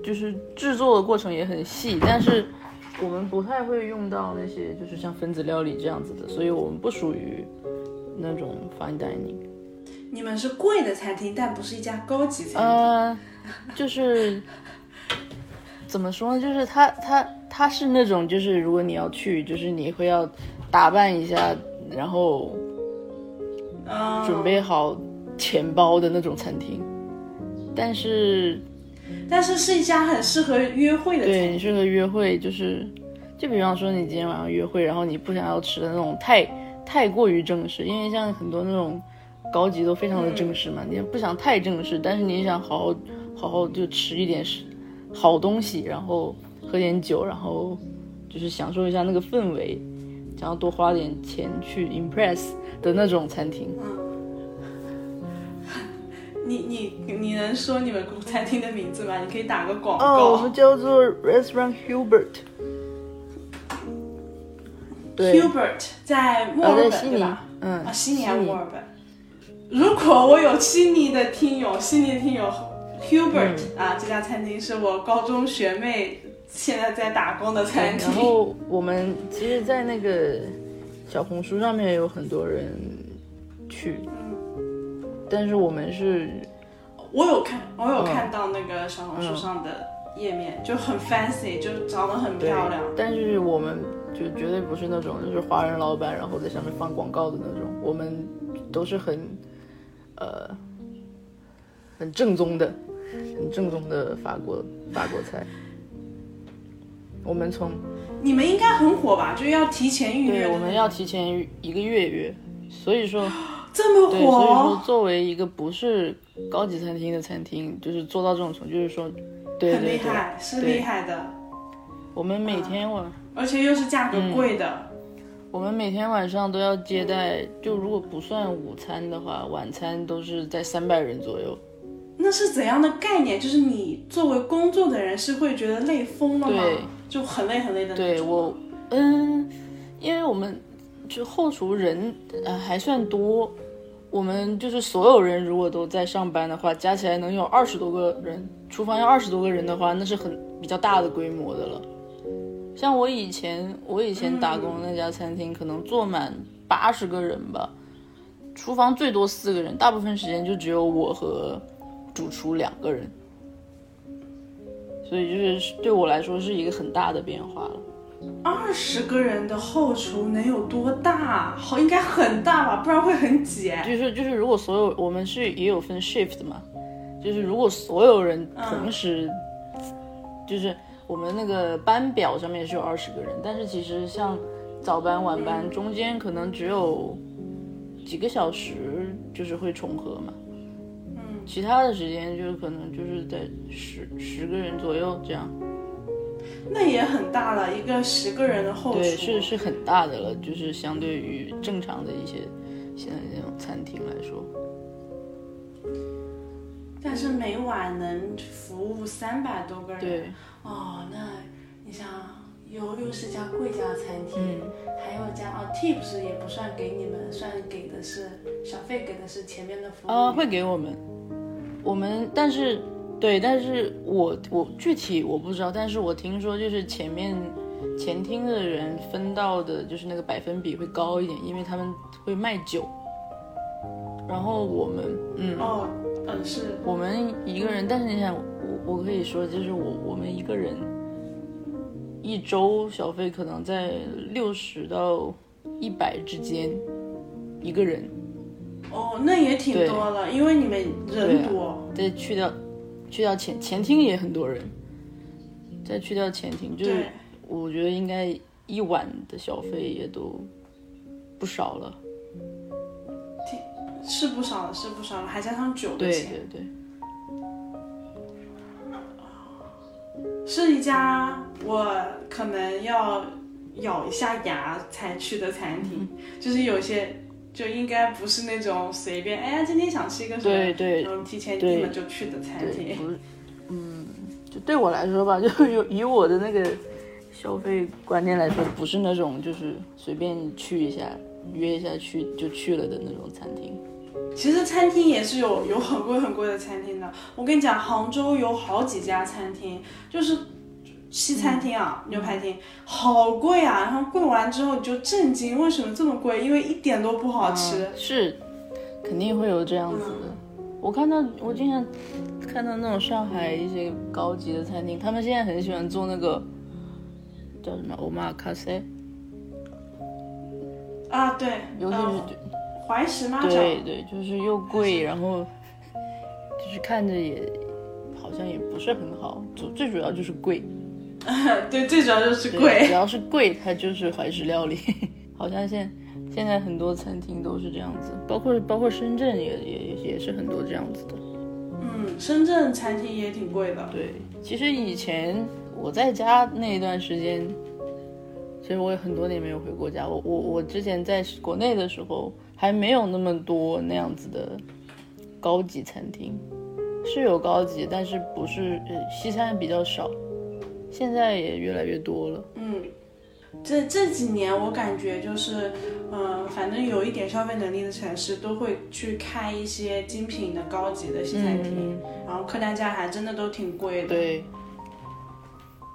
就是制作的过程也很细，但是我们不太会用到那些就是像分子料理这样子的，所以我们不属于那种 fine dining。你们是贵的餐厅，但不是一家高级餐厅。呃，就是怎么说呢？就是他他他是那种，就是如果你要去，就是你会要打扮一下，然后嗯，准备好钱包的那种餐厅。但是但是是一家很适合约会的。对你适合约会，就是就比方说你今天晚上约会，然后你不想要吃的那种太太过于正式，因为像很多那种高级都非常的正式嘛，你也不想太正式，但是你想好好好好就吃一点好东西，然后喝点酒，然后就是享受一下那个氛围，想要多花点钱去 impress 的那种餐厅。你你你能说你们餐厅的名字吗？你可以打个广哦，我。们叫做 Restaurant Hubert。对，Hubert 在墨啊，尔本、对吧？，嗯，啊，悉尼还是墨尔本？如果我有悉尼的听友，悉尼的听友 Hubert、啊，嗯这家餐厅是我高中学妹现在在打工的餐厅然。后我们其实，在那个小红书上面有很多人去，但是我们是我有看，我有看到那个小红书上的页面，就很 fancy，就长得很漂亮。但是我们就绝对不是那种就是华人老板，然后在上面放广告的那种，我们都是很呃很正宗的、很正宗的法国法国菜。我们从你们应该很火吧？就要提前预约。对，我们要提前一个月约，所以说这么火。对，所以说作为一个不是高级餐厅的餐厅，就是做到这种程度，就是说，对很厉害，是厉害的。我们每天晚，而且又是价格贵的。我们每天晚上都要接待，就如果不算午餐的话，晚餐都是在三百人左右。那是怎样的概念？就是你作为工作的人是会觉得累疯了吗？对。就很累很累的对我，嗯，因为我们就后厨人呃还算多，我们就是所有人如果都在上班的话，加起来能有二十多个人，厨房要二十多个人的话，那是很比较大的规模的了。像我以前我以前打工那家餐厅，可能坐满八十个人吧，厨房最多四个人，大部分时间就只有我和主厨两个人。所以就是对我来说是一个很大的变化了。二十个人的后厨能有多大？好，应该很大吧，不然会很挤。就是就是，如果所有我们是也有分 shift 嘛，就是如果所有人同时，就是我们那个班表上面是有二十个人，但是其实像早班晚班中间可能只有几个小时，就是会重合嘛。嗯其他的时间就可能就是在十十个人左右这样，那也很大了，一个十个人的后厨，对，是是很大的了，就是相对于正常的一些现在那种餐厅来说。但是每晚能服务三百多个人，对，哦，那你想，又又是家贵家餐厅，还有家哦，tips 也不算给你们，算给的是小费，给的是前面的服务，啊，会给我们。我们但是，对，但是我我具体我不知道，但是我听说就是前面前厅的人分到的就是那个百分比会高一点，因为他们会卖酒。然后我们，嗯，哦，嗯，是我们一个人，但是你想，我我可以说就是我我们一个人一周小费可能在六十到一百之间，一个人。哦，那也挺多的，因为你们人多。再去掉，去掉前前厅也很多人，再去掉前厅，就是我觉得应该一晚的小费也都不少了。挺是不少了，是不少了，还加上酒的钱。对对对。是一家我可能要咬一下牙才去的餐厅，就是有些。就应该不是那种随便，哎呀，今天想吃一个什么，对对，然后提前订了就去的餐厅。不是，嗯，就对我来说吧，就以以我的那个消费观念来说，不是那种就是随便去一下、约一下去就去了的那种餐厅。其实餐厅也是有有很贵很贵的餐厅的。我跟你讲，杭州有好几家餐厅，就是。西餐厅啊，牛排厅好贵啊！然后贵完之后你就震惊，为什么这么贵？因为一点都不好吃。是，肯定会有这样子的。我看到，我经常看到那种上海一些高级的餐厅，他们现在很喜欢做那个叫什么欧玛卡塞。啊，对，尤其是怀石吗？对对，就是又贵，然后就是看着也好像也不是很好，主最主要就是贵。对，最主要就是贵。只要是贵，它就是怀石料理。好像现现在很多餐厅都是这样子，包括包括深圳也也也是很多这样子的。嗯，深圳餐厅也挺贵的。对，其实以前我在家那一段时间，其实我也很多年没有回过家。我我我之前在国内的时候，还没有那么多那样子的高级餐厅，是有高级，但是不是呃西餐比较少。现在也越来越多了。嗯，这这几年我感觉就是，嗯，反正有一点消费能力的城市都会去开一些精品的高级的西餐厅，然后客单价还真的都挺贵的。对。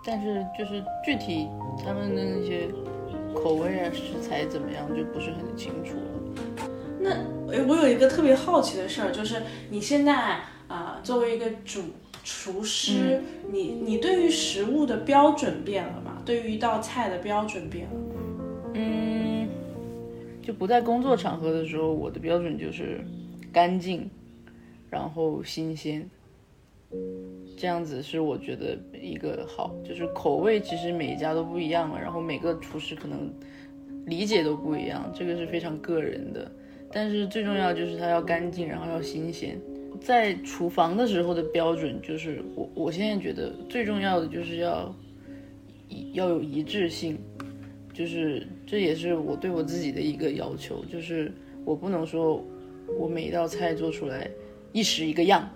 但是就是具体他们的那些口味啊、食材怎么样就不是很清楚了。那诶我有一个特别好奇的事儿，就是你现在啊、呃作为一个主厨师，你你对于食物的标准变了吗？对于一道菜的标准变了吗？嗯，就不在工作场合的时候，我的标准就是干净，然后新鲜，这样子是我觉得一个好，就是口味其实每一家都不一样嘛，然后每个厨师可能理解都不一样，这个是非常个人的。但是最重要就是它要干净，然后要新鲜。在厨房的时候的标准就是我我现在觉得最重要的就是要一要有一致性，就是这也是我对我自己的一个要求，就是我不能说我每一道菜做出来一时一个样，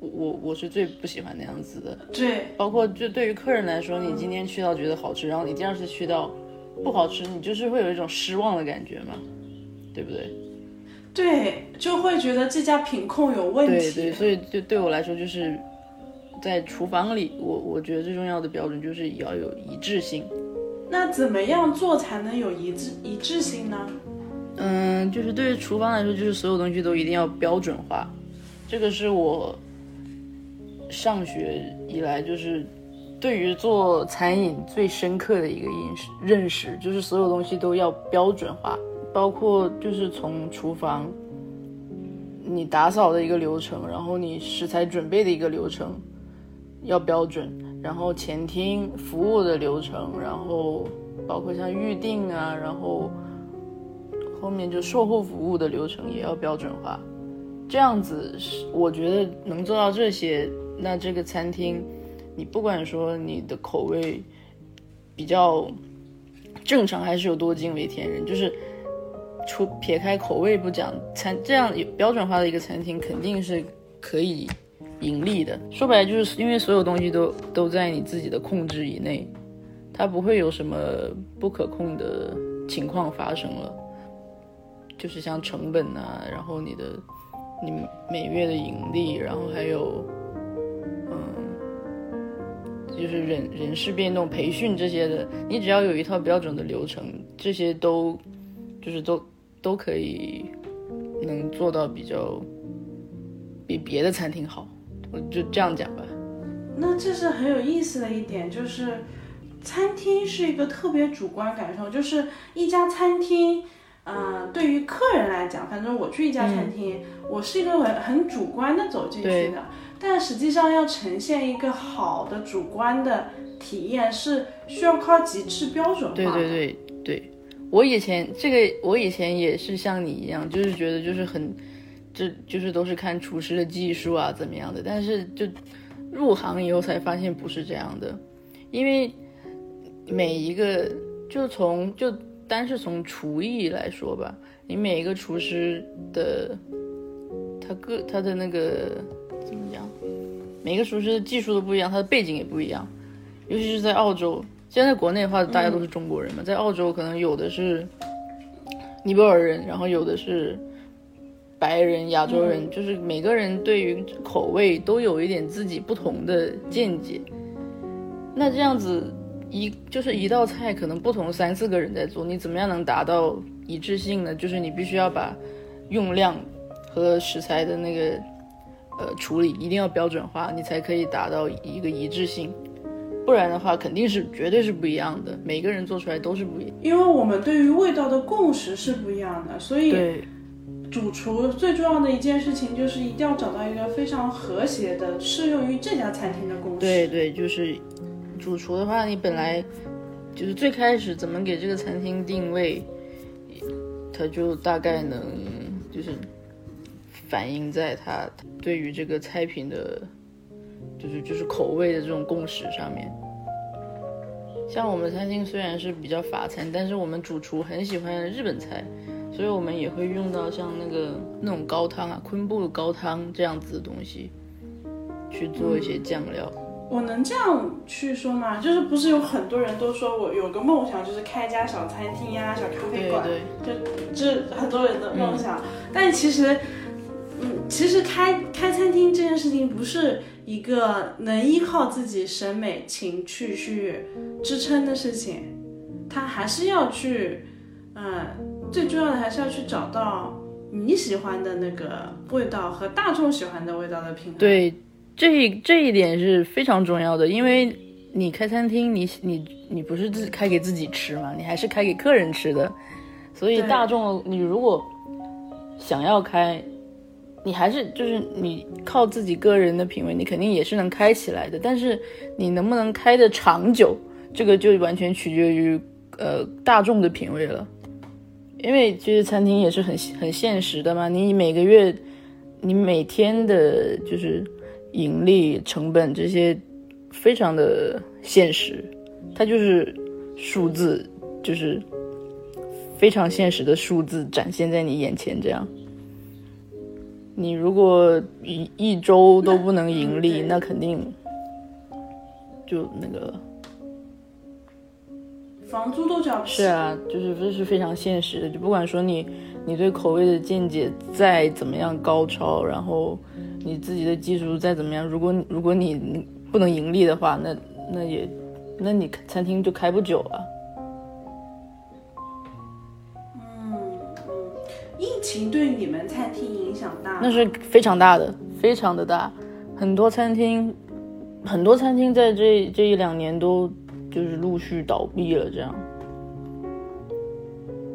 我我我是最不喜欢那样子的。对，包括就对于客人来说，你今天去到觉得好吃，然后你第二次去到不好吃，你就是会有一种失望的感觉嘛，对不对？对，就会觉得这家品控有问题。对对，所以就对我来说，就是在厨房里，我我觉得最重要的标准就是要有一致性。那怎么样做才能有一致一致性呢？嗯，就是对于厨房来说，就是所有东西都一定要标准化，这个是我上学以来就是对于做餐饮最深刻的一个认识认识，就是所有东西都要标准化，包括就是从厨房你打扫的一个流程，然后你食材准备的一个流程要标准，然后前厅服务的流程，然后包括像预定啊，然后后面就售后服务的流程也要标准化。这样子是我觉得能做到这些，那这个餐厅，你不管说你的口味比较正常，还是有多惊为天人，就是除撇开口味不讲，餐这样有标准化的一个餐厅肯定是可以盈利的。说白了，就是因为所有东西都都在你自己的控制以内，它不会有什么不可控的情况发生了。就是像成本啊，然后你的你每月的盈利，然后还有嗯，就是人人事变动、培训这些的，你只要有一套标准的流程，这些都就是都都可以能做到比较比别的餐厅好，我就这样讲吧。那这是很有意思的一点，就是餐厅是一个特别主观感受，就是一家餐厅。呃，对于客人来讲，反正我去一家餐厅，我是一个很很主观的走进去的，但实际上要呈现一个好的主观的体验，是需要靠极致标准化的。对对对对，我以前这个我以前也是像你一样，就是觉得就是很，这就是都是看厨师的技术啊怎么样的，但是就入行以后才发现不是这样的，因为每一个就从就单是从厨艺来说吧，你每一个厨师的他个他的那个怎么讲，每个厨师的技术都不一样，他的背景也不一样，尤其是在澳洲。现在在国内的话，大家都是中国人嘛，在澳洲可能有的是尼泊尔人，然后有的是白人、亚洲人，就是每个人对于口味都有一点自己不同的见解。那这样子一就是一道菜，可能不同三四个人在做，你怎么样能达到一致性呢？就是你必须要把用量和食材的那个呃处理一定要标准化，你才可以达到一个一致性。不然的话，肯定是绝对是不一样的，每个人做出来都是不一样。因为我们对于味道的共识是不一样的，所以对主厨最重要的一件事情就是一定要找到一个非常和谐的、适用于这家餐厅的共识。对对，就是主厨的话，你本来就是最开始怎么给这个餐厅定位，他就大概能就是反映在他对于这个菜品的，就是就是口味的这种共识上面。像我们餐厅虽然是比较法餐，但是我们主厨很喜欢日本菜，所以我们也会用到像那个那种高汤啊，昆布高汤这样子的东西，去做一些酱料。我能这样去说吗？就是不是有很多人都说我有个梦想，就是开一家小餐厅呀、小咖啡馆，对对。就这是很多人的梦想。但其实，嗯，其实开开餐厅这件事情不是一个能依靠自己审美情趣去支撑的事情，他还是要去，嗯，最重要的还是要去找到你喜欢的那个味道和大众喜欢的味道的平衡。对，这这一点是非常重要的，因为你开餐厅，你你你不是自己开给自己吃嘛，你还是开给客人吃的，所以大众你如果想要开，你还是就是你靠自己个人的品味，你肯定也是能开起来的，但是你能不能开的长久，这个就完全取决于呃大众的品味了。因为其实餐厅也是很很现实的嘛，你每个月你每天的就是盈利成本这些非常的现实，它就是数字，就是非常现实的数字展现在你眼前这样。你如果一一周都不能盈利，那肯定就那个房租都交不起。是啊，就是这是非常现实的。就不管说你你对口味的见解再怎么样高超，然后你自己的技术再怎么样，如果如果你不能盈利的话，那那也那你餐厅就开不久啊。情对你们餐厅影响大？那是非常大的，非常的大。很多餐厅，很多餐厅在这这一两年都就是陆续倒闭了，这样。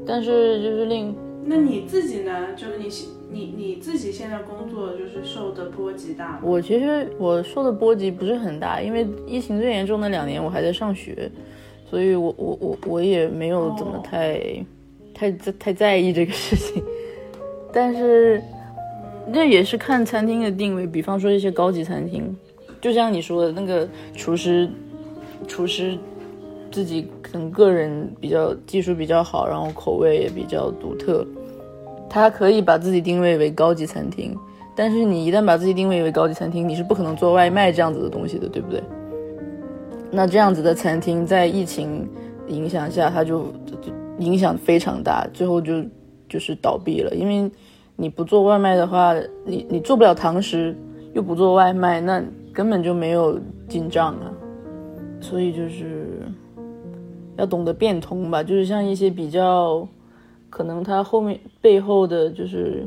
但是就是令那你自己呢？就是你你你自己现在工作就是受的波及大吗？我其实我受的波及不是很大，因为疫情最严重的两年我还在上学，所以我我我我也没有怎么哦太、太太太在意这个事情。但是这也是看餐厅的定位，比方说一些高级餐厅，就像你说的那个厨师，厨师自己可能个人比较技术比较好，然后口味也比较独特，他可以把自己定位为高级餐厅。但是你一旦把自己定位为高级餐厅，你是不可能做外卖这样子的东西的，对不对？那这样子的餐厅在疫情影响下，它就就就影响非常大，最后就就是倒闭了。因为你不做外卖的话，你你做不了堂食，又不做外卖，那根本就没有进账啊。所以就是要懂得变通吧，就是像一些比较可能他后面背后的就是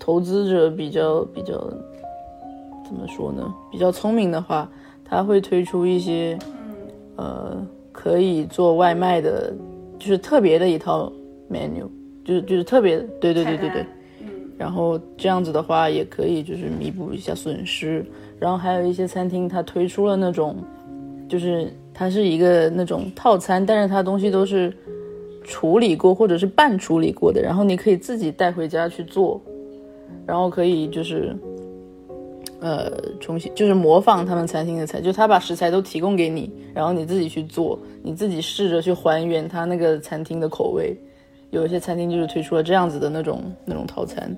投资者比较比较怎么说呢？比较聪明的话，他会推出一些呃可以做外卖的，就是特别的一套 menu，就是就是特别，对对对对对。嗯然后这样子的话，也可以就是弥补一下损失。然后还有一些餐厅，它推出了那种，就是它是一个那种套餐，但是它东西都是处理过或者是半处理过的，然后你可以自己带回家去做，然后可以就是，呃，重新就是模仿他们餐厅的菜，就他把食材都提供给你，然后你自己去做，你自己试着去还原他那个餐厅的口味。有一些餐厅就是推出了这样子的那种那种套餐，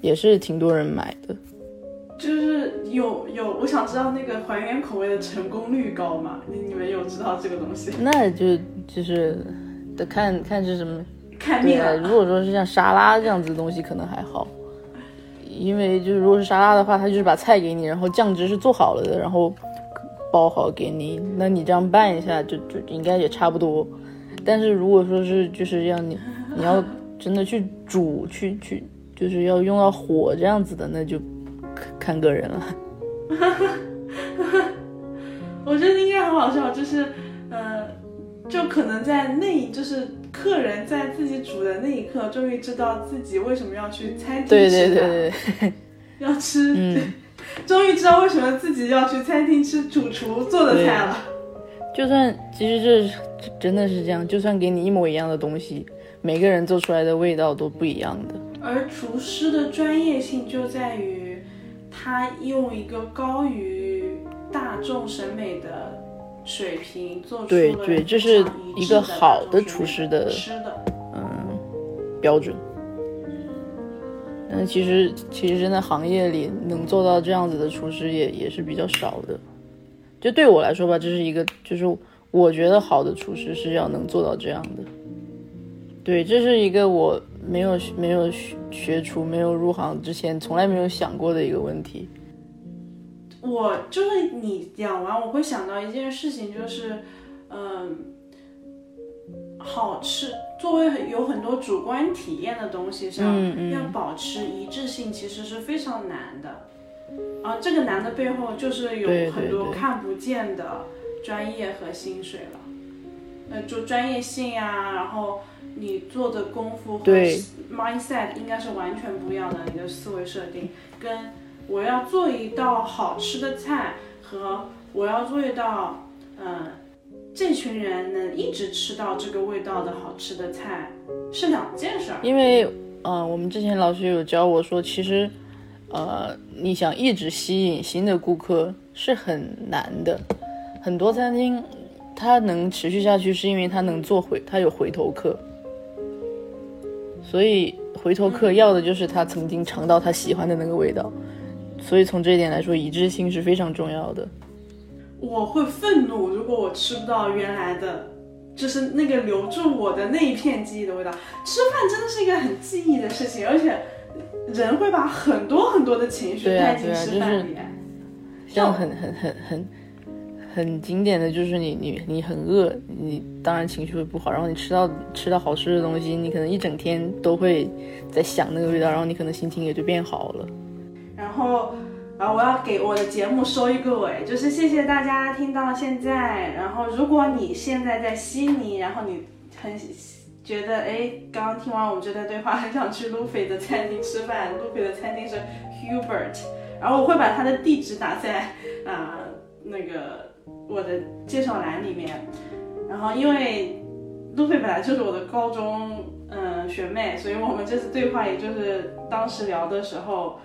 也是挺多人买的。就是有有，我想知道那个还原口味的成功率高吗？你你们有知道这个东西？那就就是得看看是什么。看命对啊，如果说是像沙拉这样子的东西，可能还好，因为就是如果是沙拉的话，他就是把菜给你，然后酱汁是做好了的，然后包好给你，那你这样拌一下就就应该也差不多。但是如果说是就是让你你要真的去煮去去，就是要用到火这样子的，那就看看个人了。我觉得应该很好笑，就是呃，就可能在那，就是客人在自己煮的那一刻，终于知道自己为什么要去餐厅对吃饭，对对对，要吃，嗯，终于知道为什么自己要去餐厅吃主厨做的菜了。就算其实这这真的是这样，就算给你一模一样的东西，每个人做出来的味道都不一样的。而厨师的专业性就在于，他用一个高于大众审美的水平做出了对对这是一一个好的厨师的吃的。嗯标准。但其实其实真的行业里能做到这样子的厨师也也是比较少的。就对我来说吧，这是一个就是我觉得好的厨师是要能做到这样的。对，这是一个我没有没有学学厨、没有入行之前从来没有想过的一个问题。我就是你讲完，我会想到一件事情，就是，嗯，好吃，作为有很多主观体验的东西上，嗯嗯要保持一致性，其实是非常难的。啊，这个难的背后就是有很多看不见的专业和薪水了。呃，就专业性啊，然后你做的功夫和对 mindset 应该是完全不一样的，你的思维设定跟我要做一道好吃的菜和我要做一道，嗯、这群人能一直吃到这个味道的好吃的菜是两件事儿。因为呃，我们之前老师有教我说，其实呃，你想一直吸引新的顾客是很难的。很多餐厅它能持续下去，是因为它能做回，它有回头客。所以回头客要的就是他曾经尝到他喜欢的那个味道。所以从这一点来说，一致性是非常重要的。我会愤怒，如果我吃不到原来的，就是那个留住我的那一片记忆的味道。吃饭真的是一个很记忆的事情，而且人会把很多很多的情绪带进吃饭里。像很很很很很经典的就是你你你很饿，你当然情绪会不好，然后你吃到吃到好吃的东西，你可能一整天都会在想那个味道，然后你可能心情也就变好了。然后，啊，我要给我的节目收一个尾，就是谢谢大家听到现在。然后，如果你现在在悉尼，然后你很觉得，哎，刚刚听完我们这段对话，很想去 Luffy 的餐厅吃饭。Luffy 的餐厅是 Hubert，然后我会把他的地址打在啊、那个我的介绍栏里面。然后，因为路飞本来就是我的高中嗯学妹，所以我们这次对话也就是当时聊的时候。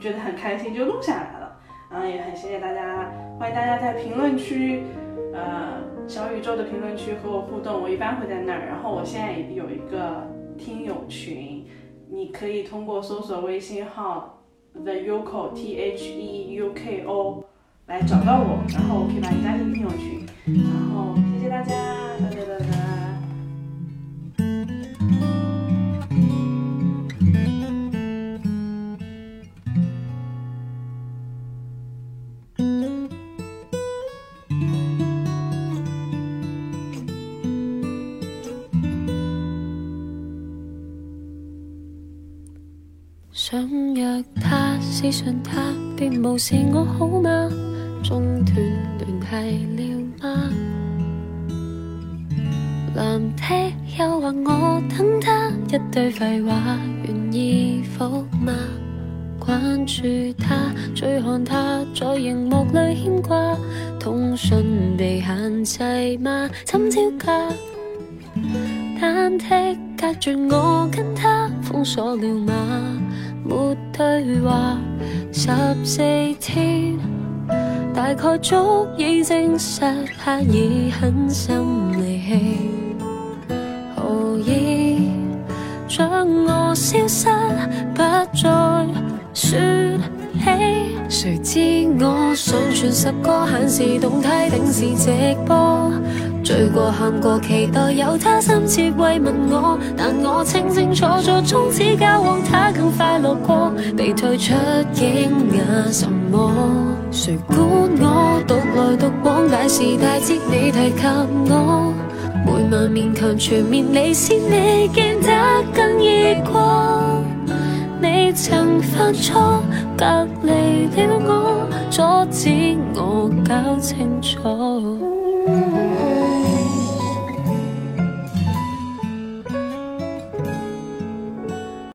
觉得很开心，就录下来了。然后，也很谢谢大家，欢迎大家在评论区，呃，小宇宙的评论区和我互动。我一般会在那儿，然后我现在有一个听友群，你可以通过搜索微信号 the yuko t h e u k o 来找到我，然后我可以把你加进听友群。然后谢谢大家，哒哒哒哒。想約他，私信他，便無視我好誘惑我等他，一堆廢話願意否嗎？關注他，追看他在荧幕裏牽掛，通讯被限制嗎？怎招架？單剔隔絕我跟他，封鎖了嗎？沒對話，十四天，大概足以證實他已狠心離棄。想我消失，不再说起？誰知我上传十個限時動態，定時直播。醉過喊過，期待有他深切慰問我，但我清清楚楚，從此交往他更快樂過。被退出驚訝什麼？誰管我獨來獨往，大是大節你提及我，每晚勉强全面你是你见得更易过。你曾犯错，隔离了我，阻止我搞清楚。